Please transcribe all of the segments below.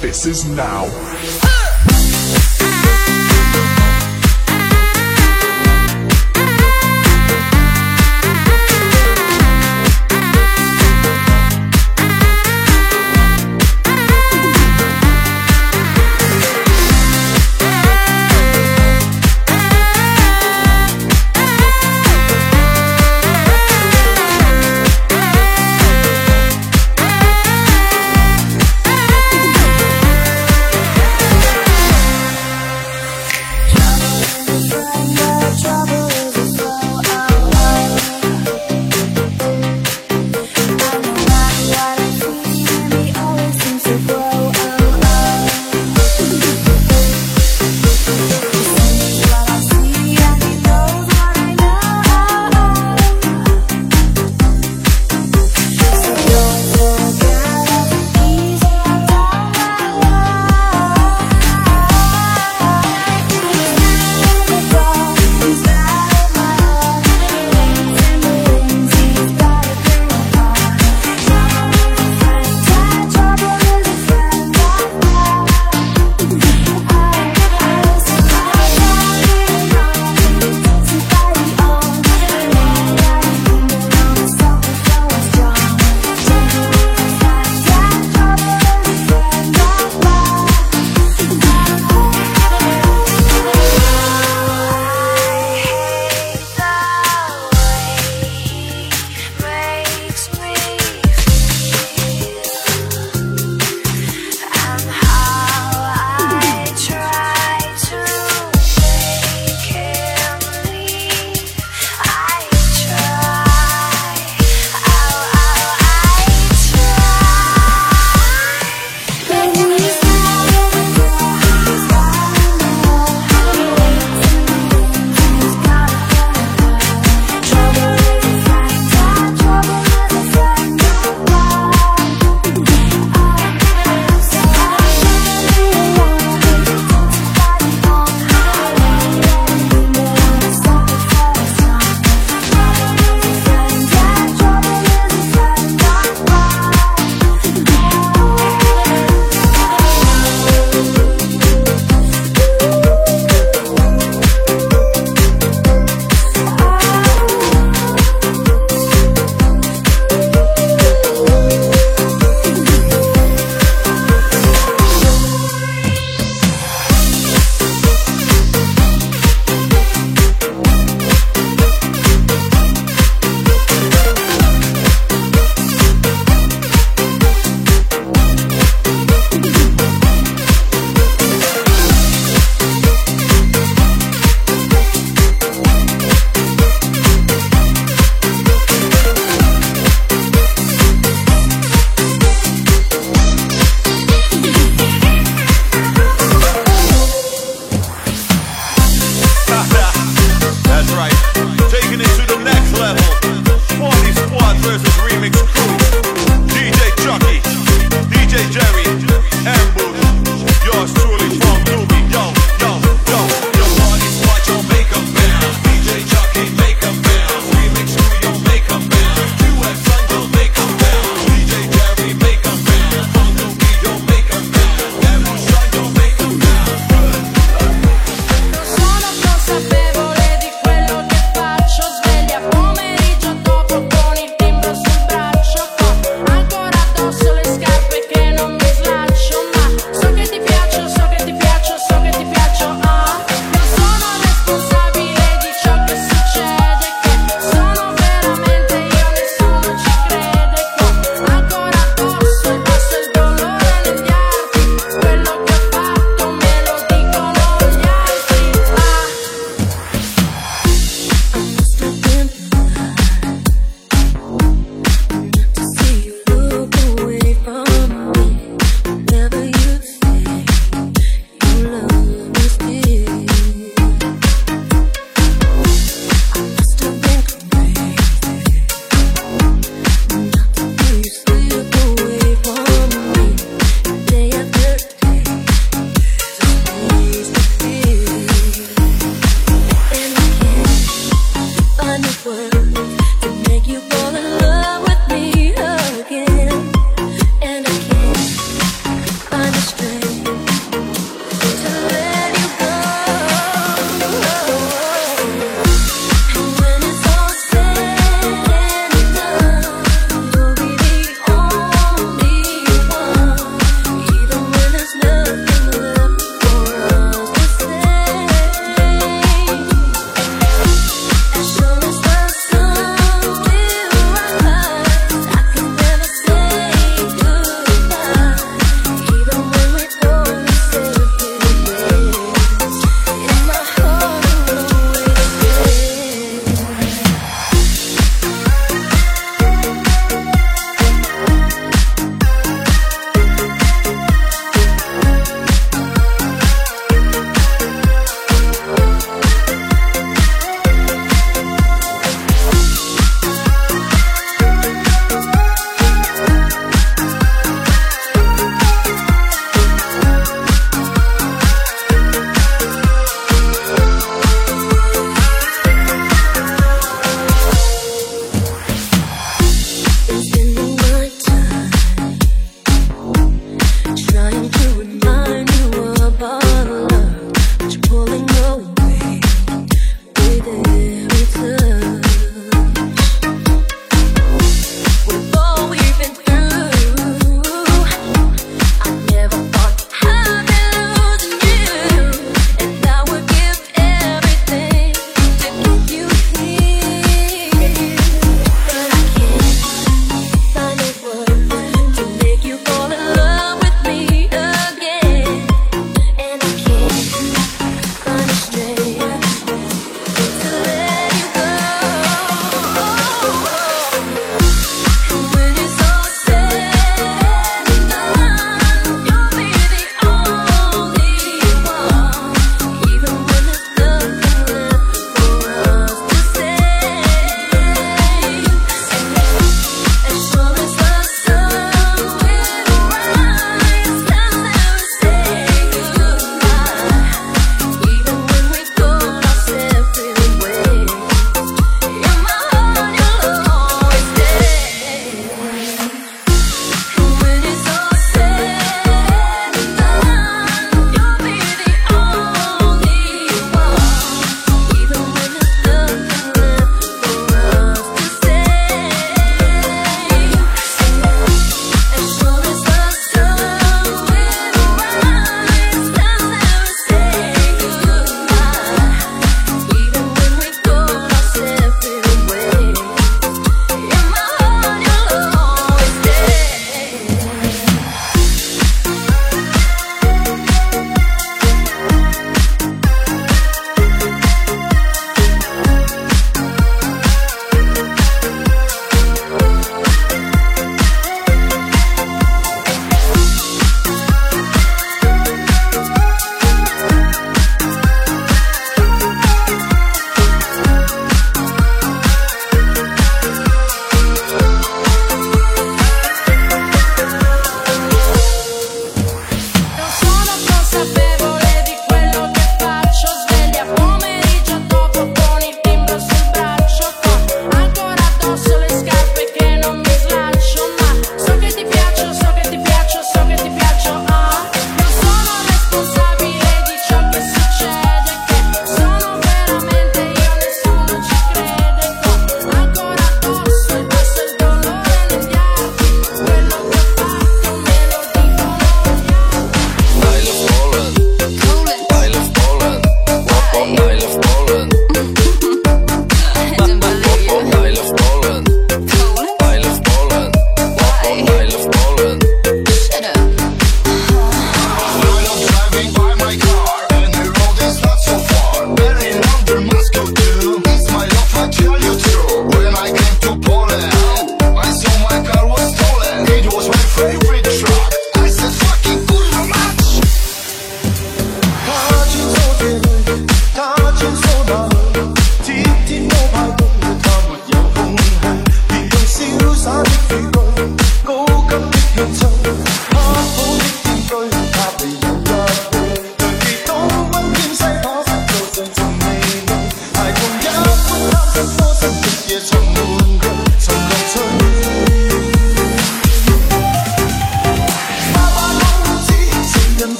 this is now.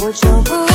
我就不。